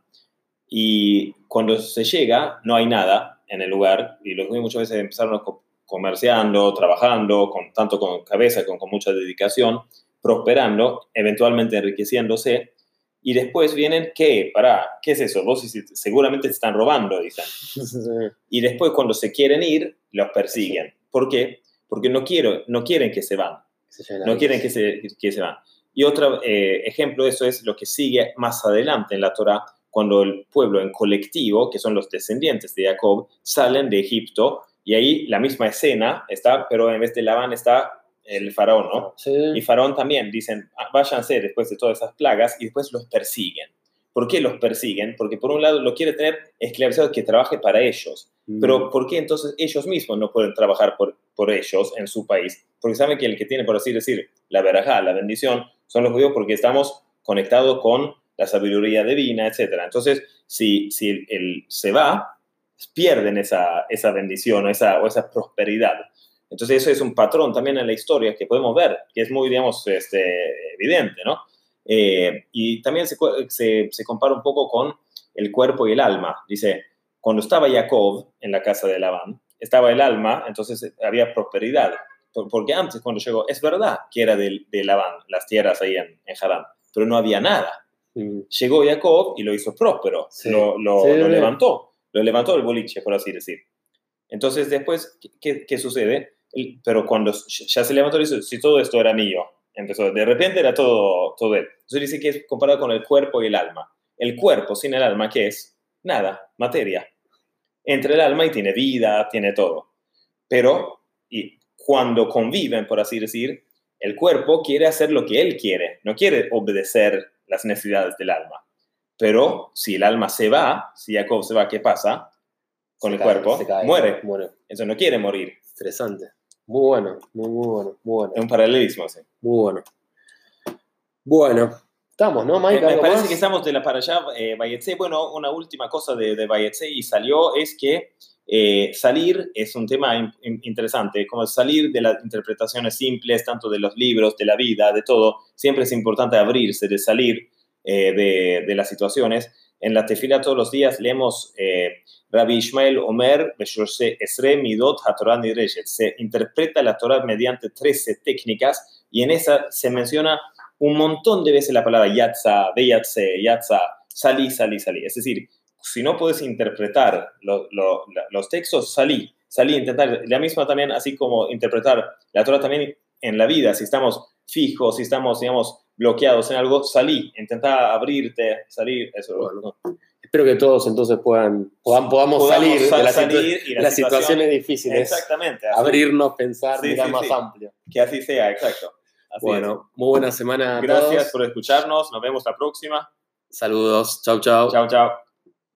Y cuando se llega, no hay nada en el lugar, y los judíos muchas veces empezaron comerciando, trabajando, con, tanto con cabeza como con mucha dedicación, prosperando, eventualmente enriqueciéndose, y después vienen, ¿qué? Para, ¿qué es eso? Vos seguramente te están robando, dicen. Y después cuando se quieren ir, los persiguen. ¿Por qué? Porque no, quiero, no quieren que se van. No quieren que se, que se van. Y otro eh, ejemplo de eso es lo que sigue más adelante en la Torah, cuando el pueblo en colectivo, que son los descendientes de Jacob, salen de Egipto y ahí la misma escena está, pero en vez de Labán está el faraón, ¿no? Y faraón también dicen, ah, váyanse después de todas esas plagas y después los persiguen. ¿Por qué los persiguen? Porque por un lado lo quiere tener esclavizado que trabaje para ellos. Mm. Pero ¿por qué entonces ellos mismos no pueden trabajar por, por ellos en su país? Porque saben que el que tiene, por así decir, la verajá, la bendición, son los judíos porque estamos conectados con la sabiduría divina, etc. Entonces, si, si él, se va, pierden esa, esa bendición o esa, o esa prosperidad. Entonces, eso es un patrón también en la historia que podemos ver, que es muy, digamos, este, evidente, ¿no? Eh, y también se, se, se, compara un poco con el cuerpo y el alma. Dice, cuando estaba Jacob en la casa de Labán, estaba el alma, entonces había prosperidad. Porque antes, cuando llegó, es verdad que era de, de Labán, las tierras ahí en, en Harán, pero no había nada. Mm. Llegó Jacob y lo hizo próspero, lo, lo, lo levantó, lo levantó el boliche, por así decir. Entonces, después, ¿qué, qué sucede? Pero cuando ya se levantó, dice, si todo esto era mío, empezó, de repente era todo, todo él. Entonces dice que es comparado con el cuerpo y el alma. El cuerpo sin el alma, ¿qué es? Nada, materia. Entre el alma y tiene vida, tiene todo. Pero y cuando conviven, por así decir, el cuerpo quiere hacer lo que él quiere, no quiere obedecer las necesidades del alma. Pero si el alma se va, si Jacob se va, ¿qué pasa? Con el cuerpo, muere. muere. Eso no quiere morir. Interesante. Muy bueno, muy, muy bueno, muy bueno. Es un paralelismo, sí. Muy bueno. Bueno, estamos, ¿no, Mike? Me, parece que estamos de la para allá, eh, Bueno, una última cosa de, de y salió es que eh, salir es un tema interesante, como salir de las interpretaciones simples, tanto de los libros, de la vida, de todo. Siempre es importante abrirse, de salir eh, de, de, las situaciones. En la tefila todos los días leemos eh, Rabbi Ishmael Omer, Esre Midot HaTorah Se interpreta la Torah mediante 13 técnicas y en esa se menciona un montón de veces la palabra Yatza, Beyatze, Yatza, salí, salí, salí. Es decir, si no puedes interpretar los textos, salí, salí, intentar. La misma también, así como interpretar la Torah también en la vida, si estamos fijos, si estamos, digamos, bloqueados en algo, salí, intenta abrirte, salir, eso. Espero que todos entonces puedan, podamos, salir de las, situaciones difíciles. Exactamente. Abrirnos, pensar, mirar más amplio. Que así sea, exacto. bueno, muy buena semana. Gracias por escucharnos. Nos vemos la próxima. Saludos. Chau, chau. Chau, chau.